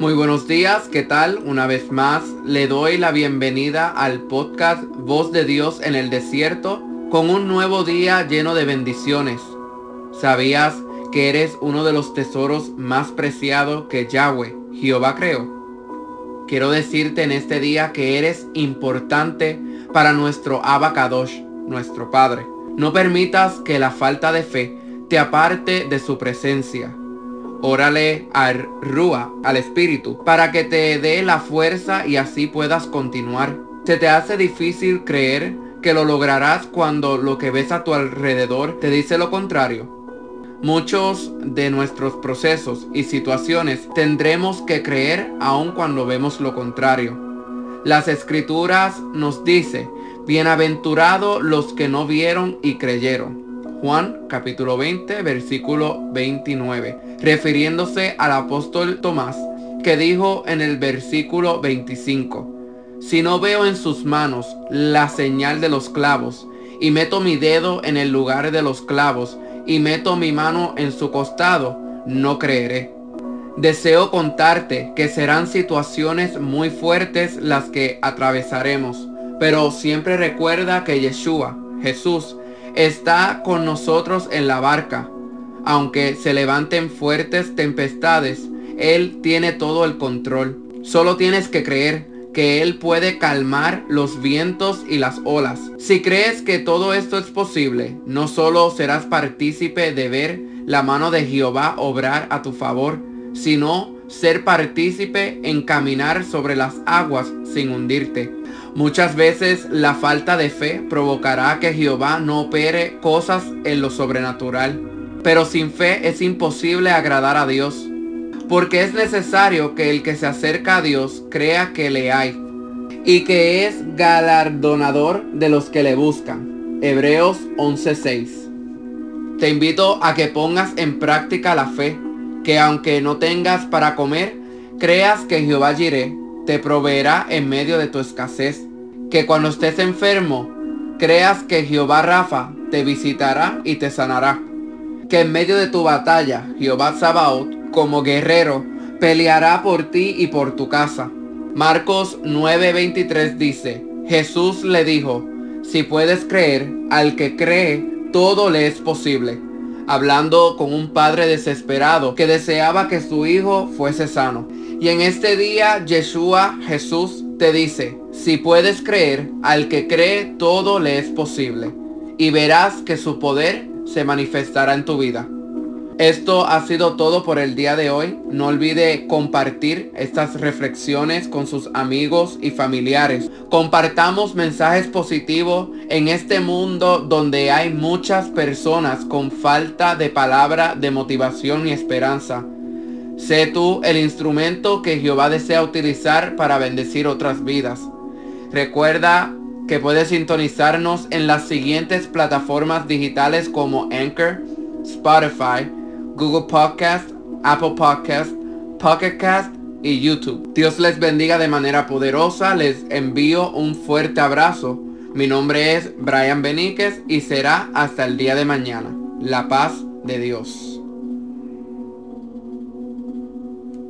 Muy buenos días, ¿qué tal? Una vez más le doy la bienvenida al podcast Voz de Dios en el Desierto con un nuevo día lleno de bendiciones. ¿Sabías que eres uno de los tesoros más preciados que Yahweh, Jehová creó? Quiero decirte en este día que eres importante para nuestro Abacadosh, nuestro Padre. No permitas que la falta de fe te aparte de su presencia. Órale al Rúa, al Espíritu, para que te dé la fuerza y así puedas continuar. ¿Se te hace difícil creer que lo lograrás cuando lo que ves a tu alrededor te dice lo contrario? Muchos de nuestros procesos y situaciones tendremos que creer aun cuando vemos lo contrario. Las escrituras nos dice, bienaventurados los que no vieron y creyeron. Juan capítulo 20 versículo 29, refiriéndose al apóstol Tomás, que dijo en el versículo 25, si no veo en sus manos la señal de los clavos, y meto mi dedo en el lugar de los clavos, y meto mi mano en su costado, no creeré. Deseo contarte que serán situaciones muy fuertes las que atravesaremos, pero siempre recuerda que Yeshua, Jesús, está con nosotros en la barca. Aunque se levanten fuertes tempestades, Él tiene todo el control. Solo tienes que creer que Él puede calmar los vientos y las olas. Si crees que todo esto es posible, no solo serás partícipe de ver la mano de Jehová obrar a tu favor, sino ser partícipe en caminar sobre las aguas sin hundirte. Muchas veces la falta de fe provocará que Jehová no opere cosas en lo sobrenatural. Pero sin fe es imposible agradar a Dios. Porque es necesario que el que se acerca a Dios crea que le hay. Y que es galardonador de los que le buscan. Hebreos 11:6. Te invito a que pongas en práctica la fe. Que aunque no tengas para comer, creas que Jehová Jireh te proveerá en medio de tu escasez. Que cuando estés enfermo, creas que Jehová Rafa te visitará y te sanará. Que en medio de tu batalla, Jehová Sabaoth, como guerrero, peleará por ti y por tu casa. Marcos 9:23 dice, Jesús le dijo, si puedes creer, al que cree, todo le es posible. Hablando con un padre desesperado que deseaba que su hijo fuese sano. Y en este día Yeshua Jesús te dice, si puedes creer, al que cree todo le es posible. Y verás que su poder se manifestará en tu vida. Esto ha sido todo por el día de hoy. No olvide compartir estas reflexiones con sus amigos y familiares. Compartamos mensajes positivos en este mundo donde hay muchas personas con falta de palabra de motivación y esperanza. Sé tú el instrumento que Jehová desea utilizar para bendecir otras vidas. Recuerda que puedes sintonizarnos en las siguientes plataformas digitales como Anchor, Spotify, Google Podcast, Apple Podcast, Pocket Cast y YouTube. Dios les bendiga de manera poderosa. Les envío un fuerte abrazo. Mi nombre es Brian Beníquez y será hasta el día de mañana. La paz de Dios.